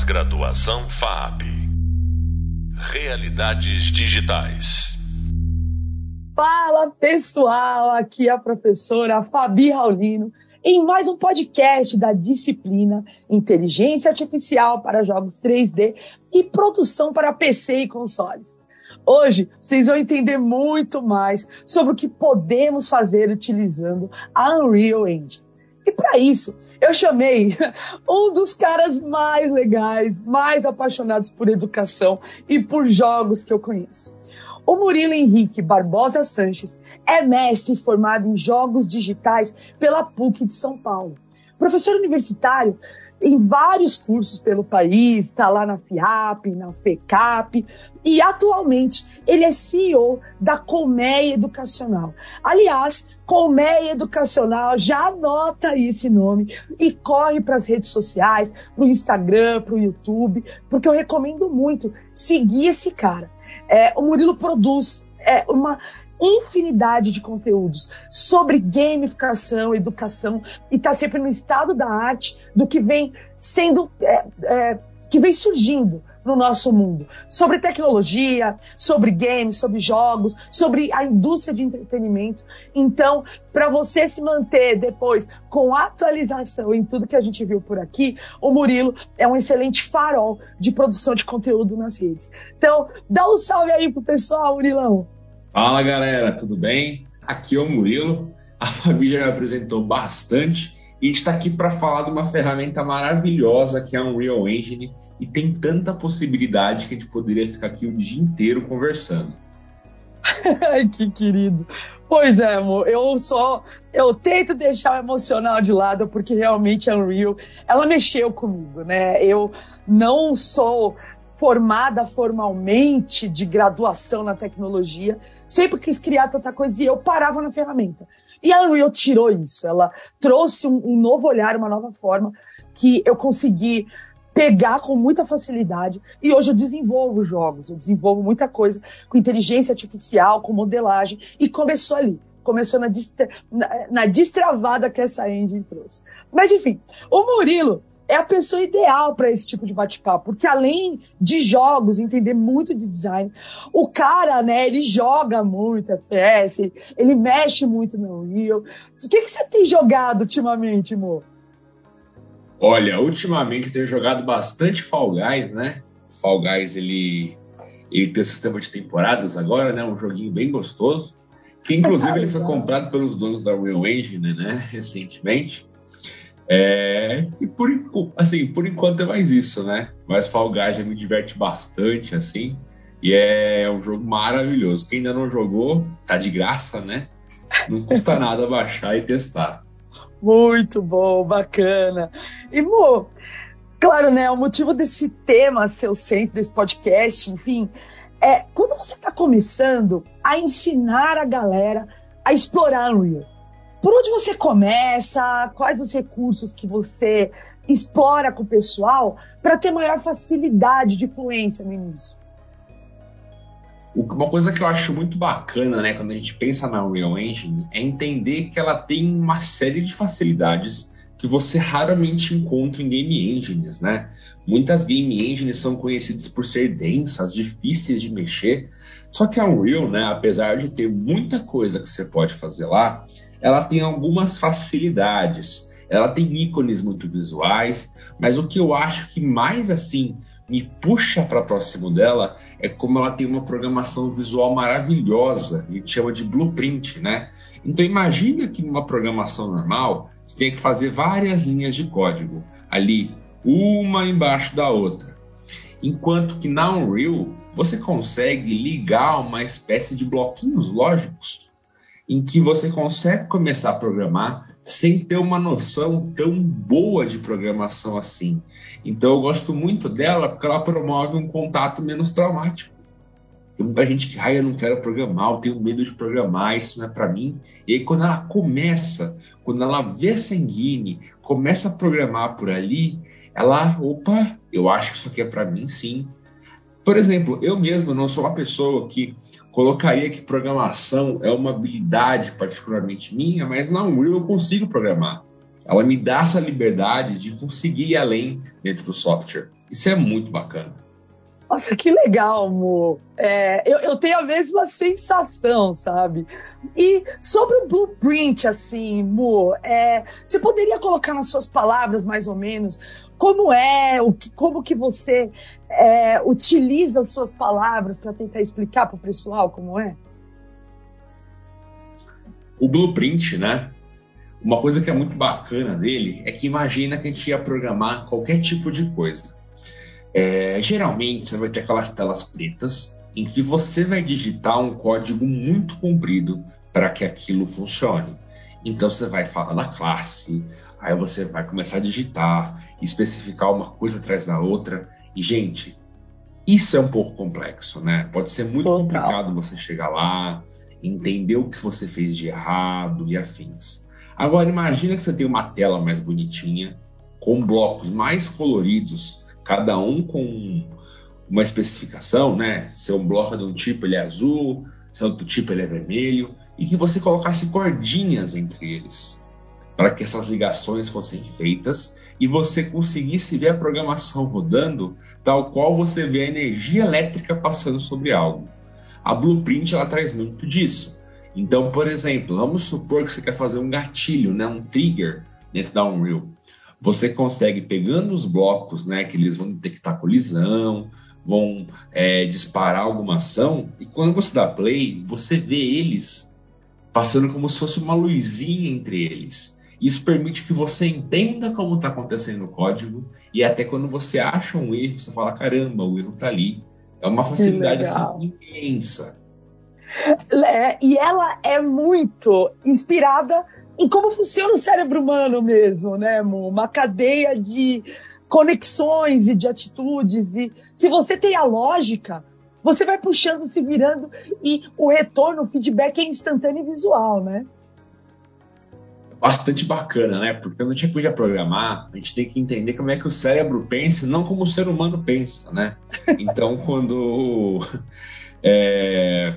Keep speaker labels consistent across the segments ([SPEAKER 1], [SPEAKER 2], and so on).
[SPEAKER 1] Pós-graduação FAP. Realidades digitais.
[SPEAKER 2] Fala pessoal, aqui é a professora Fabi Raulino em mais um podcast da disciplina Inteligência Artificial para Jogos 3D e Produção para PC e Consoles. Hoje vocês vão entender muito mais sobre o que podemos fazer utilizando a Unreal Engine. E para isso, eu chamei um dos caras mais legais, mais apaixonados por educação e por jogos que eu conheço. O Murilo Henrique Barbosa Sanches é mestre formado em jogos digitais pela PUC de São Paulo. Professor universitário em vários cursos pelo país, está lá na FIAP, na FECAP, e atualmente ele é CEO da Colmeia Educacional. Aliás, Colmeia Educacional, já anota aí esse nome e corre para as redes sociais, para o Instagram, para o YouTube, porque eu recomendo muito seguir esse cara. É, o Murilo produz é, uma infinidade de conteúdos sobre gamificação, educação, e está sempre no estado da arte do que vem sendo, é, é, que vem surgindo no nosso mundo. Sobre tecnologia, sobre games, sobre jogos, sobre a indústria de entretenimento. Então, para você se manter depois com atualização em tudo que a gente viu por aqui, o Murilo é um excelente farol de produção de conteúdo nas redes. Então, dá um salve aí pro pessoal, Murilão.
[SPEAKER 3] Fala galera, tudo bem? Aqui é o Murilo. A Fabi já me apresentou bastante e a gente está aqui para falar de uma ferramenta maravilhosa que é a Unreal Engine e tem tanta possibilidade que a gente poderia ficar aqui o dia inteiro conversando.
[SPEAKER 2] Ai, que querido. Pois é, amor, eu só eu tento deixar o emocional de lado porque realmente a Unreal, ela mexeu comigo, né? Eu não sou formada formalmente de graduação na tecnologia, sempre quis criar tanta coisa e eu parava na ferramenta. E a Unreal tirou isso, ela trouxe um, um novo olhar, uma nova forma que eu consegui pegar com muita facilidade e hoje eu desenvolvo jogos, eu desenvolvo muita coisa com inteligência artificial, com modelagem e começou ali, começou na, distra, na, na destravada que essa engine trouxe. Mas enfim, o Murilo é a pessoa ideal para esse tipo de bate-papo, porque além de jogos, entender muito de design, o cara, né, ele joga muito FPS, ele mexe muito no Unreal. O que, que você tem jogado ultimamente, amor?
[SPEAKER 3] Olha, ultimamente eu tenho jogado bastante Fall Guys, né? Fall Guys, ele, ele tem um sistema de temporadas agora, né? Um joguinho bem gostoso. Que inclusive ele foi comprado pelos donos da Unreal Engine, né? Recentemente. É, e por, assim, por enquanto é mais isso, né? Mas Fall Guys me diverte bastante, assim. E é um jogo maravilhoso. Quem ainda não jogou, tá de graça, né? Não custa nada baixar e testar.
[SPEAKER 2] Muito bom, bacana. E, Mo, claro, né? O motivo desse tema seu centro, desse podcast, enfim, é quando você está começando a ensinar a galera a explorar Unreal por onde você começa? Quais os recursos que você explora com o pessoal para ter maior facilidade de fluência no início?
[SPEAKER 3] Uma coisa que eu acho muito bacana, né, quando a gente pensa na Unreal Engine, é entender que ela tem uma série de facilidades que você raramente encontra em game engines, né? Muitas game engines são conhecidas por ser densas, difíceis de mexer, só que a Unreal, né, apesar de ter muita coisa que você pode fazer lá, ela tem algumas facilidades. Ela tem ícones muito visuais, mas o que eu acho que mais assim me puxa para próximo dela é como ela tem uma programação visual maravilhosa, a gente chama de blueprint, né? Então imagina que numa programação normal você tem que fazer várias linhas de código ali, uma embaixo da outra. Enquanto que na Unreal você consegue ligar uma espécie de bloquinhos lógicos em que você consegue começar a programar sem ter uma noção tão boa de programação assim. Então eu gosto muito dela porque ela promove um contato menos traumático. Tem muita gente que, ai, eu não quero programar, eu tenho medo de programar, isso não é para mim. E aí quando ela começa, quando ela vê sanguine, começa a programar por ali, ela, opa, eu acho que isso aqui é para mim sim. Por exemplo, eu mesmo não sou uma pessoa que colocaria que programação é uma habilidade particularmente minha, mas na Unreal eu consigo programar. Ela me dá essa liberdade de conseguir ir além dentro do software. Isso é muito bacana.
[SPEAKER 2] Nossa, que legal, Mo. É, eu, eu, tenho a mesma sensação, sabe? E sobre o blueprint, assim, Mo, é, você poderia colocar nas suas palavras, mais ou menos, como é, o que, como que você é, utiliza as suas palavras para tentar explicar para o pessoal como é?
[SPEAKER 3] O blueprint, né? Uma coisa que é muito bacana dele é que imagina que a gente ia programar qualquer tipo de coisa. É, geralmente você vai ter aquelas telas pretas em que você vai digitar um código muito comprido para que aquilo funcione. Então você vai falar na classe, aí você vai começar a digitar, especificar uma coisa atrás da outra. E, gente, isso é um pouco complexo, né? Pode ser muito Total. complicado você chegar lá, entender o que você fez de errado e afins. Agora, imagina que você tem uma tela mais bonitinha, com blocos mais coloridos, cada um com uma especificação, né? Se é um bloco de um tipo ele é azul, se é outro tipo ele é vermelho, e que você colocasse cordinhas entre eles, para que essas ligações fossem feitas e você conseguisse ver a programação rodando tal qual você vê a energia elétrica passando sobre algo. A Blueprint ela traz muito disso. Então, por exemplo, vamos supor que você quer fazer um gatilho, né, um trigger dentro da Unreal você consegue pegando os blocos, né, que eles vão detectar colisão, vão é, disparar alguma ação, e quando você dá play, você vê eles passando como se fosse uma luzinha entre eles. Isso permite que você entenda como está acontecendo no código, e até quando você acha um erro, você fala: caramba, o erro está ali. É uma facilidade assim, imensa.
[SPEAKER 2] É, e ela é muito inspirada em como funciona o cérebro humano mesmo, né, Mo? Uma cadeia de conexões e de atitudes. E se você tem a lógica, você vai puxando, se virando e o retorno, o feedback é instantâneo e visual, né?
[SPEAKER 3] Bastante bacana, né? Porque quando a gente aprende a programar, a gente tem que entender como é que o cérebro pensa, não como o ser humano pensa, né? Então, quando é,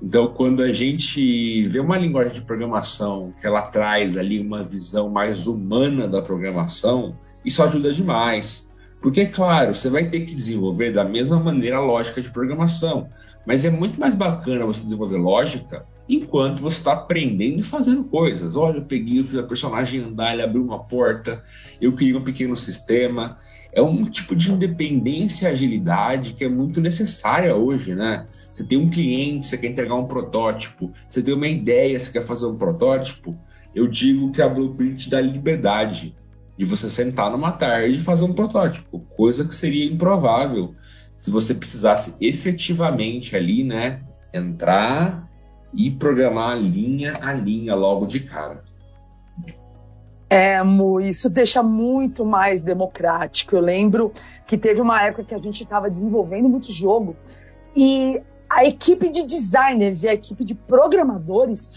[SPEAKER 3] então, quando a gente vê uma linguagem de programação que ela traz ali uma visão mais humana da programação, isso ajuda demais. Porque, claro, você vai ter que desenvolver da mesma maneira a lógica de programação, mas é muito mais bacana você desenvolver lógica enquanto você está aprendendo e fazendo coisas. Olha, eu peguei, eu fiz a personagem andar, ele abriu uma porta, eu criei um pequeno sistema. É um tipo de independência e agilidade que é muito necessária hoje, né? Você tem um cliente, você quer entregar um protótipo, você tem uma ideia, você quer fazer um protótipo. Eu digo que a Blueprint dá liberdade de você sentar numa tarde e fazer um protótipo, coisa que seria improvável se você precisasse efetivamente ali, né, entrar e programar linha a linha logo de cara.
[SPEAKER 2] É, Mu, isso deixa muito mais democrático. Eu lembro que teve uma época que a gente estava desenvolvendo muito jogo e a equipe de designers e a equipe de programadores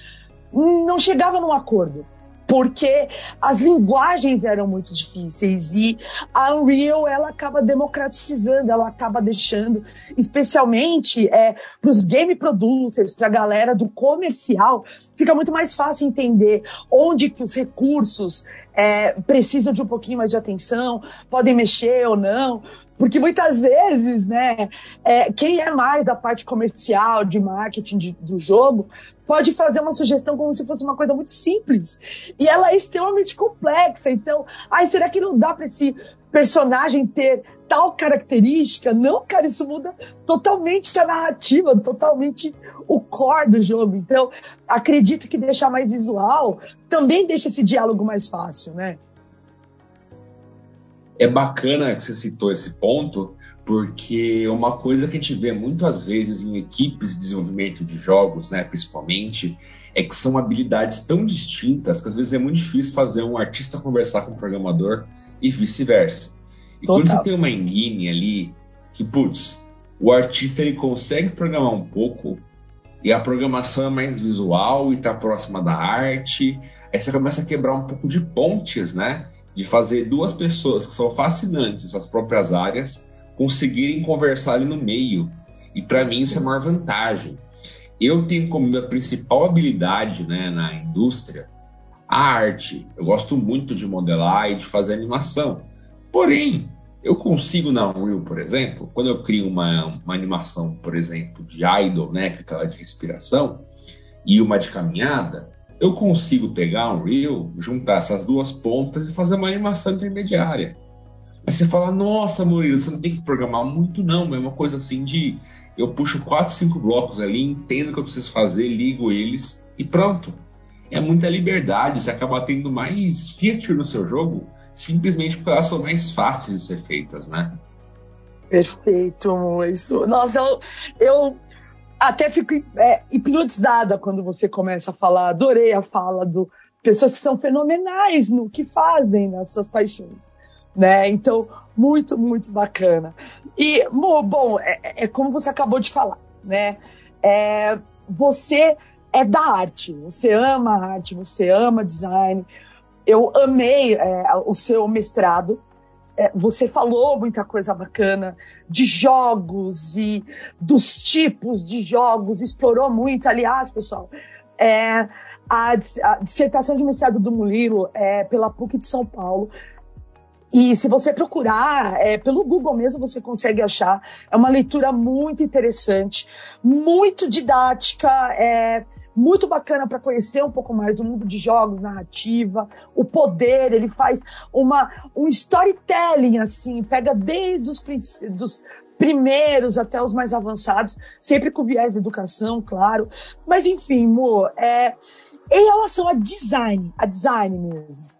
[SPEAKER 2] não chegava num acordo porque as linguagens eram muito difíceis e a Unreal ela acaba democratizando, ela acaba deixando, especialmente é, para os game producers, para a galera do comercial, fica muito mais fácil entender onde que os recursos é, precisam de um pouquinho mais de atenção, podem mexer ou não, porque muitas vezes, né, é, quem é mais da parte comercial, de marketing de, do jogo, pode fazer uma sugestão como se fosse uma coisa muito simples. E ela é extremamente complexa. Então, ai, será que não dá para esse personagem ter tal característica? Não, cara, isso muda totalmente a narrativa, totalmente o core do jogo. Então, acredito que deixar mais visual também deixa esse diálogo mais fácil, né?
[SPEAKER 3] É bacana que você citou esse ponto, porque uma coisa que a gente vê muitas vezes em equipes de desenvolvimento de jogos, né, principalmente, é que são habilidades tão distintas que às vezes é muito difícil fazer um artista conversar com um programador e vice-versa. E Total. quando você tem uma engine ali que, putz, o artista ele consegue programar um pouco e a programação é mais visual e está próxima da arte, aí você começa a quebrar um pouco de pontes, né? De fazer duas pessoas que são fascinantes suas próprias áreas conseguirem conversar ali no meio. E para mim isso é a maior vantagem. Eu tenho como minha principal habilidade né, na indústria a arte. Eu gosto muito de modelar e de fazer animação. Porém, Eu consigo na Unreal, por exemplo, quando eu crio uma, uma animação, por exemplo, de idle, né, que aquela de respiração, e uma de caminhada, eu consigo pegar um Unreal, juntar essas duas pontas e fazer uma animação intermediária. Aí você fala, nossa, Murilo, você não tem que programar muito, não. É uma coisa assim de eu puxo quatro, cinco blocos ali, entendo o que eu preciso fazer, ligo eles e pronto. É muita liberdade, você acaba tendo mais feature no seu jogo, simplesmente porque elas são mais fáceis de ser feitas, né?
[SPEAKER 2] Perfeito, isso. Nossa, eu, eu até fico é, hipnotizada quando você começa a falar. Adorei a fala do pessoas que são fenomenais no que fazem, nas suas paixões né? Então, muito, muito bacana. E, bom, é, é como você acabou de falar, né? É, você é da arte, você ama arte, você ama design. Eu amei é, o seu mestrado. É, você falou muita coisa bacana de jogos e dos tipos de jogos, explorou muito. Aliás, pessoal, é, a, a, dissertação de mestrado do Mulilo é pela PUC de São Paulo. E se você procurar, é, pelo Google mesmo você consegue achar. É uma leitura muito interessante, muito didática, é, muito bacana para conhecer um pouco mais do mundo de jogos, narrativa, o poder. Ele faz uma, um storytelling, assim, pega desde os primeiros até os mais avançados, sempre com viés de educação, claro. Mas enfim, Mo, é, em relação a design, a design mesmo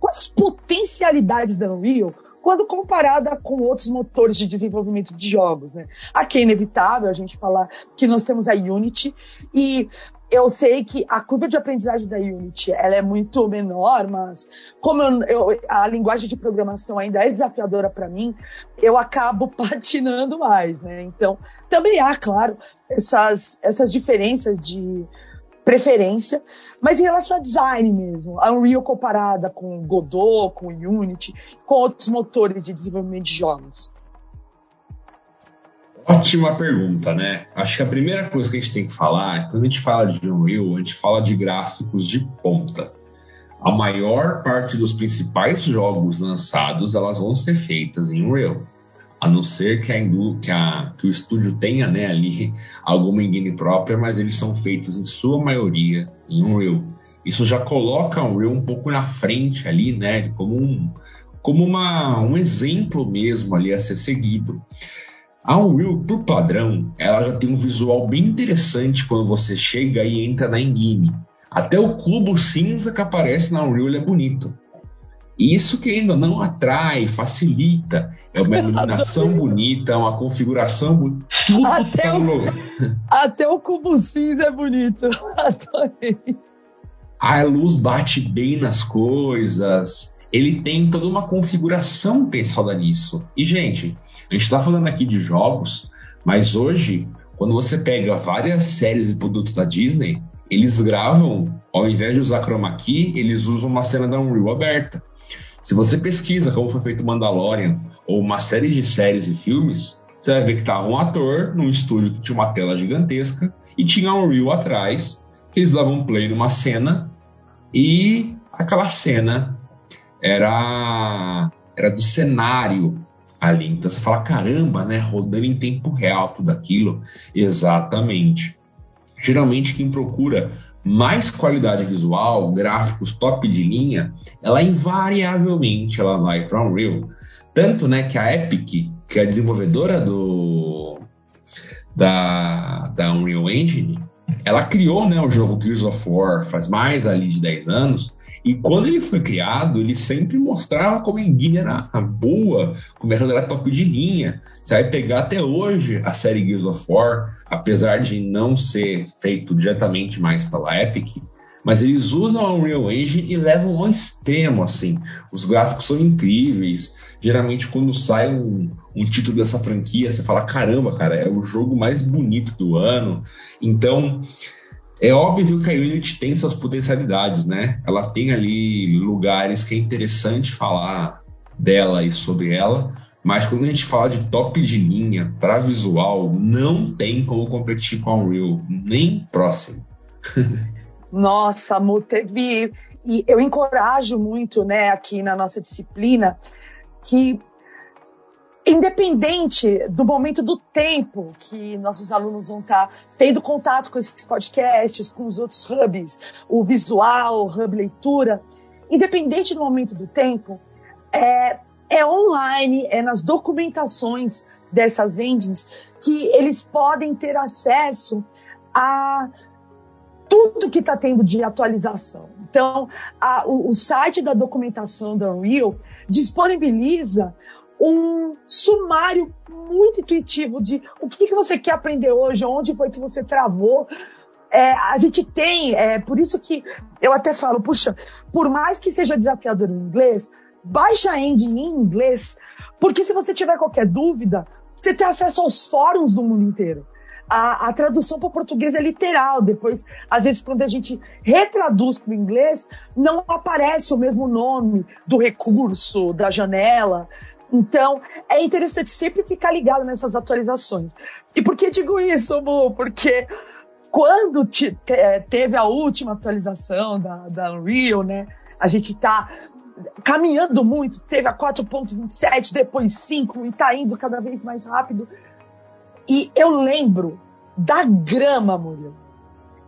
[SPEAKER 2] quais as potencialidades da Unreal quando comparada com outros motores de desenvolvimento de jogos, né? Aqui é inevitável a gente falar que nós temos a Unity e eu sei que a curva de aprendizagem da Unity ela é muito menor, mas como eu, eu, a linguagem de programação ainda é desafiadora para mim, eu acabo patinando mais, né? Então, também há, claro, essas, essas diferenças de preferência, mas em relação a design mesmo, a Unreal comparada com Godot, com Unity, com outros motores de desenvolvimento de jogos?
[SPEAKER 3] Ótima pergunta, né? Acho que a primeira coisa que a gente tem que falar, quando a gente fala de Unreal, a gente fala de gráficos de ponta. A maior parte dos principais jogos lançados, elas vão ser feitas em Unreal a não ser que, a, que, a, que o estúdio tenha né, ali alguma engine própria, mas eles são feitos em sua maioria em Unreal. Isso já coloca o Unreal um pouco na frente ali, né, como um, como uma, um exemplo mesmo ali a ser seguido. A Unreal, por padrão, ela já tem um visual bem interessante quando você chega e entra na engine. Até o cubo cinza que aparece na Unreal é bonito. Isso que ainda não atrai, facilita. É uma iluminação bonita, uma configuração bonita. Tudo
[SPEAKER 2] até,
[SPEAKER 3] tá
[SPEAKER 2] o, até o cubo cinza é bonito. Adorei.
[SPEAKER 3] A luz bate bem nas coisas. Ele tem toda uma configuração pensada nisso. E, gente, a gente está falando aqui de jogos, mas hoje, quando você pega várias séries e produtos da Disney, eles gravam, ao invés de usar chroma key, eles usam uma cena da Unreal aberta. Se você pesquisa como foi feito Mandalorian ou uma série de séries e filmes, você vai ver que estava um ator num estúdio que tinha uma tela gigantesca e tinha um reel atrás que eles davam play numa cena e aquela cena era era do cenário ali. Então você fala, caramba, né? Rodando em tempo real tudo aquilo. Exatamente. Geralmente quem procura mais qualidade visual, gráficos top de linha, ela invariavelmente ela vai para Unreal. Tanto né, que a Epic, que é a desenvolvedora do, da, da Unreal Engine, ela criou né, o jogo Gears of War faz mais ali de 10 anos, e quando ele foi criado, ele sempre mostrava como a engine era boa, como ela era top de linha. Você vai pegar até hoje a série Gears of War, apesar de não ser feito diretamente mais pela Epic, mas eles usam a Unreal Engine e levam ao extremo, assim. Os gráficos são incríveis. Geralmente, quando sai um, um título dessa franquia, você fala: caramba, cara, é o jogo mais bonito do ano. Então, é óbvio que a Unity tem suas potencialidades, né? Ela tem ali lugares que é interessante falar dela e sobre ela, mas quando a gente fala de top de linha para visual, não tem como competir com a Unreal, nem próximo.
[SPEAKER 2] Nossa, teve. E eu encorajo muito, né, aqui na nossa disciplina, que independente do momento do tempo que nossos alunos vão estar tendo contato com esses podcasts, com os outros hubs, o visual, o hub leitura, independente do momento do tempo, é, é online, é nas documentações dessas engines que eles podem ter acesso a tudo que está tendo de atualização. Então, a, o, o, site da documentação da Unreal disponibiliza um sumário muito intuitivo de o que, que você quer aprender hoje, onde foi que você travou. É, a gente tem, é por isso que eu até falo, puxa, por mais que seja desafiador em inglês, baixa engine em inglês, porque se você tiver qualquer dúvida, você tem acesso aos fóruns do mundo inteiro. A, a tradução para o português é literal. Depois, às vezes, quando a gente retraduz para o inglês, não aparece o mesmo nome do recurso, da janela. Então, é interessante sempre ficar ligado nessas atualizações. E por que digo isso, Mu? Porque quando te, te, teve a última atualização da, da Unreal, né? A gente está caminhando muito, teve a 4.27, depois 5 e está indo cada vez mais rápido. E eu lembro da grama, Murilo.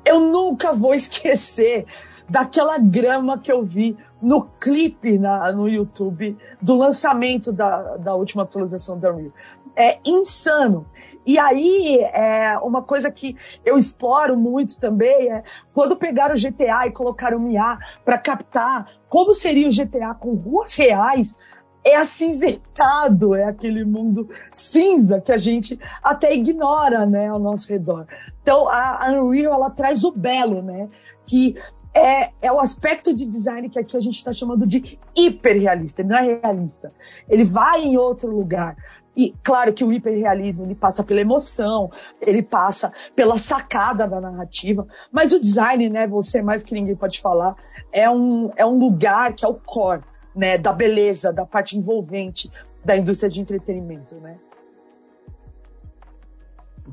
[SPEAKER 2] Eu nunca vou esquecer daquela grama que eu vi no clipe na, no YouTube do lançamento da, da última atualização da Unreal. É insano. E aí, é, uma coisa que eu exploro muito também é quando pegaram o GTA e colocaram o MIA para captar como seria o GTA com ruas reais, é acinzentado, é aquele mundo cinza que a gente até ignora, né, ao nosso redor. Então, a Unreal, ela traz o belo, né, que é, é o aspecto de design que aqui a gente está chamando de hiperrealista, ele não é realista. Ele vai em outro lugar. E claro que o hiperrealismo ele passa pela emoção, ele passa pela sacada da narrativa, mas o design, né, você mais que ninguém pode falar, é um, é um lugar que é o core, né, da beleza, da parte envolvente da indústria de entretenimento, né?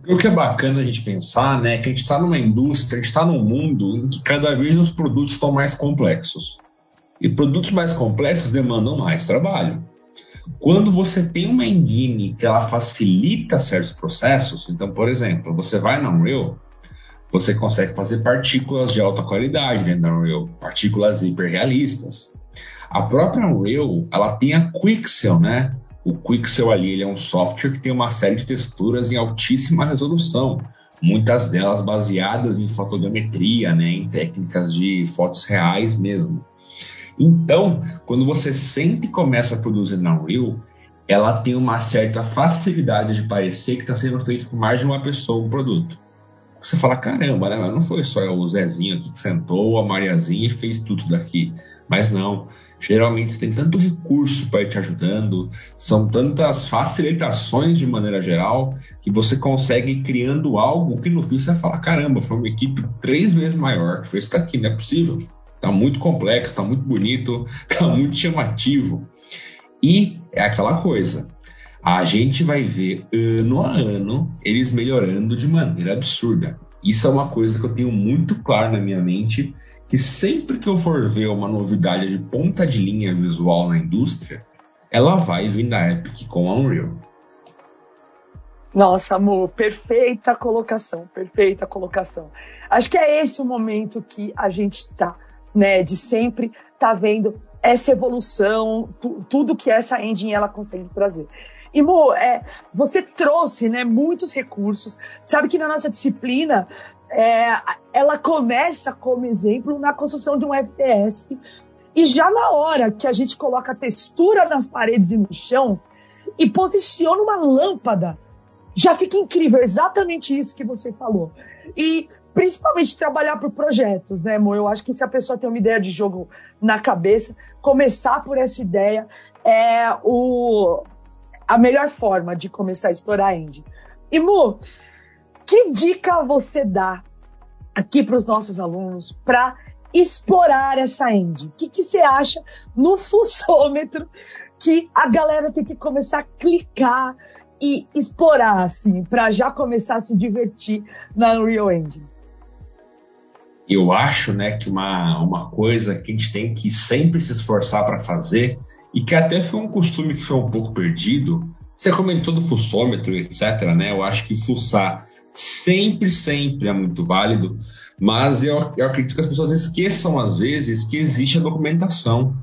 [SPEAKER 3] O que é bacana a gente pensar, né, é que a gente está numa indústria, a gente está num mundo em que cada vez os produtos estão mais complexos. E produtos mais complexos demandam mais trabalho. Quando você tem uma engine que ela facilita certos processos, então, por exemplo, você vai na Unreal, você consegue fazer partículas de alta qualidade dentro da Unreal, partículas hiperrealistas. A própria Unreal, ela tem a Quixel, né? O Quixel ali é um software que tem uma série de texturas em altíssima resolução, muitas delas baseadas em fotogrametria, né, em técnicas de fotos reais mesmo. Então, quando você sente e começa a produzir na Unreal, ela tem uma certa facilidade de parecer que está sendo feito por mais de uma pessoa um produto. Você fala, caramba, né? Não foi só o Zezinho aqui que sentou, a Mariazinha e fez tudo daqui. Mas não. Geralmente você tem tanto recurso para ir te ajudando, são tantas facilitações de maneira geral, que você consegue ir criando algo que no fim você vai falar: caramba, foi uma equipe três vezes maior que fez isso daqui, não é possível. Está muito complexo, está muito bonito, está muito chamativo. E é aquela coisa. A gente vai ver ano a ano eles melhorando de maneira absurda. Isso é uma coisa que eu tenho muito claro na minha mente, que sempre que eu for ver uma novidade de ponta de linha visual na indústria, ela vai vir da Epic com a Unreal.
[SPEAKER 2] Nossa, amor, perfeita colocação, perfeita colocação. Acho que é esse o momento que a gente está né, de sempre tá vendo essa evolução, tudo que essa engine ela consegue trazer. E Mo, é, você trouxe né, muitos recursos. Sabe que na nossa disciplina é, ela começa como exemplo na construção de um FPS. E já na hora que a gente coloca a textura nas paredes e no chão e posiciona uma lâmpada, já fica incrível. Exatamente isso que você falou. E principalmente trabalhar por projetos, né, amor? Eu acho que se a pessoa tem uma ideia de jogo na cabeça, começar por essa ideia é o, a melhor forma de começar a explorar a indie. E, Mu, que dica você dá aqui para os nossos alunos para explorar essa indie? O que, que você acha no fussômetro que a galera tem que começar a clicar e explorar, assim, para já começar a se divertir na Unreal Engine?
[SPEAKER 3] eu acho né, que uma, uma coisa que a gente tem que sempre se esforçar para fazer, e que até foi um costume que foi um pouco perdido, Você comentou do fuçômetro, etc. Né? Eu acho que fuçar sempre, sempre é muito válido, mas eu, eu acredito que as pessoas esqueçam às vezes que existe a documentação.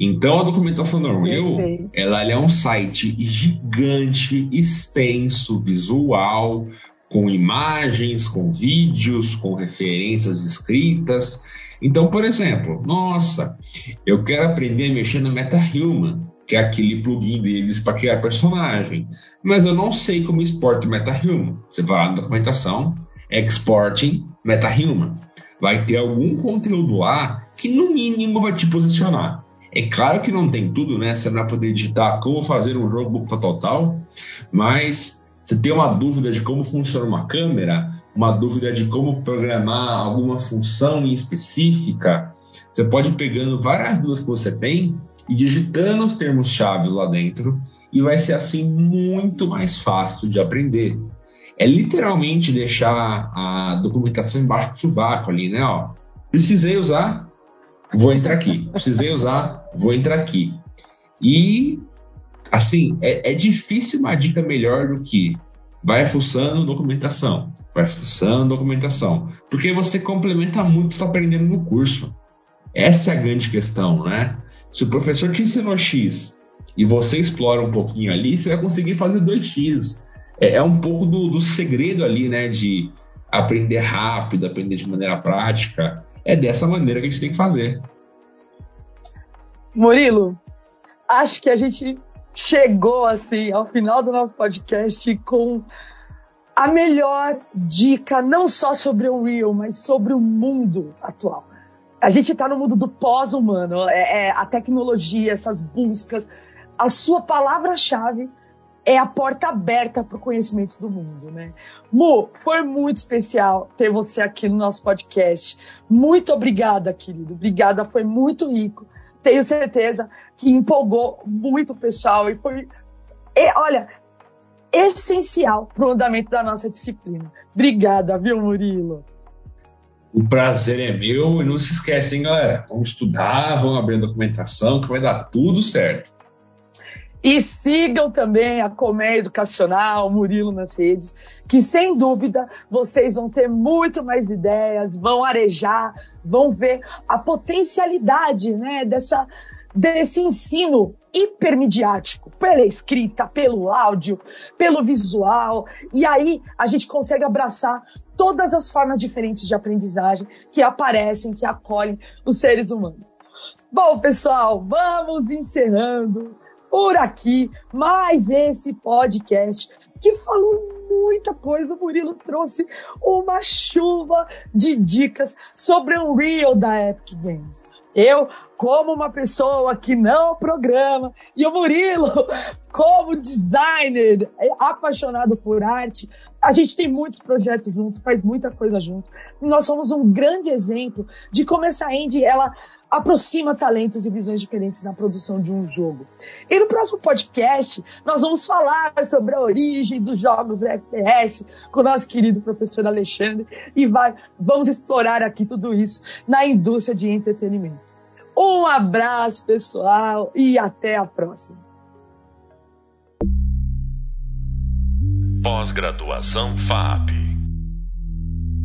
[SPEAKER 3] Então a documentação do Unreal, ela, ela é um site gigante, extenso, visual, com imagens, com vídeos, com referências escritas. Então, por exemplo, nossa, eu quero aprender a mexer no MetaHuman que é aquele plugin deles para criar personagem. Mas eu não sei como exporta o MetaHuman. Você vai lá na documentação, exporting MetaHuman. Vai ter algum conteúdo lá que no mínimo vai te posicionar. É claro que não tem tudo, né? Você não vai poder digitar como fazer um jogo total, mas você tem uma dúvida de como funciona uma câmera, uma dúvida de como programar alguma função em específica, você pode ir pegando várias dúvidas que você tem e digitando os termos chaves lá dentro e vai ser assim muito mais fácil de aprender. É literalmente deixar a documentação embaixo do sovaco ali, né? Ó, precisei usar, vou entrar aqui. Precisei usar, vou entrar aqui. E assim, é, é difícil uma dica melhor do que vai fuçando documentação, fuçando documentação, porque você complementa muito o que está aprendendo no curso. Essa é a grande questão, né? Se o professor te ensinou X e você explora um pouquinho ali, você vai conseguir fazer 2X. É, é um pouco do, do, segredo ali, né? De aprender rápido, aprender de maneira prática. É dessa maneira que a gente tem que fazer.
[SPEAKER 2] Murilo, acho que a gente chegou assim ao final do nosso podcast com a melhor dica, não só sobre o Real, mas sobre o mundo atual. A gente está no mundo do pós-humano, é, é, a tecnologia, essas buscas. A sua palavra-chave é a porta aberta para o conhecimento do mundo, né? Mu, foi muito especial ter você aqui no nosso podcast. Muito obrigada, querido. Obrigada, foi muito rico. Tenho certeza que empolgou muito o pessoal e foi, e, olha, essencial para o andamento da nossa disciplina. Obrigada, viu, Murilo?
[SPEAKER 3] O prazer é meu e não se esquecem, galera. Vamos estudar, vamos abrir a documentação que vai dar tudo certo.
[SPEAKER 2] E sigam também a Colmeia Educacional, Murilo nas redes, que sem dúvida vocês vão ter muito mais ideias, vão arejar, vão ver a potencialidade né, dessa, desse ensino hipermediático, pela escrita, pelo áudio, pelo visual, e aí a gente consegue abraçar todas as formas diferentes de aprendizagem que aparecem, que acolhem os seres humanos. Bom, pessoal, vamos encerrando por aqui mais esse podcast que falou muita coisa. O Murilo trouxe uma chuva de dicas sobre o Unreal da Epic Games. Eu, como uma pessoa que não programa, e o Murilo, como designer, apaixonado por arte, a gente tem muitos projetos juntos, faz muita coisa junto. nós somos um grande exemplo de como essa Indie, ela aproxima talentos e visões diferentes na produção de um jogo. E no próximo podcast, nós vamos falar sobre a origem dos jogos FPS com o nosso querido professor Alexandre e vai, vamos explorar aqui tudo isso na indústria de entretenimento. Um abraço, pessoal, e até a próxima.
[SPEAKER 1] Pós-graduação FAP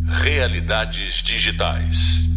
[SPEAKER 1] Realidades Digitais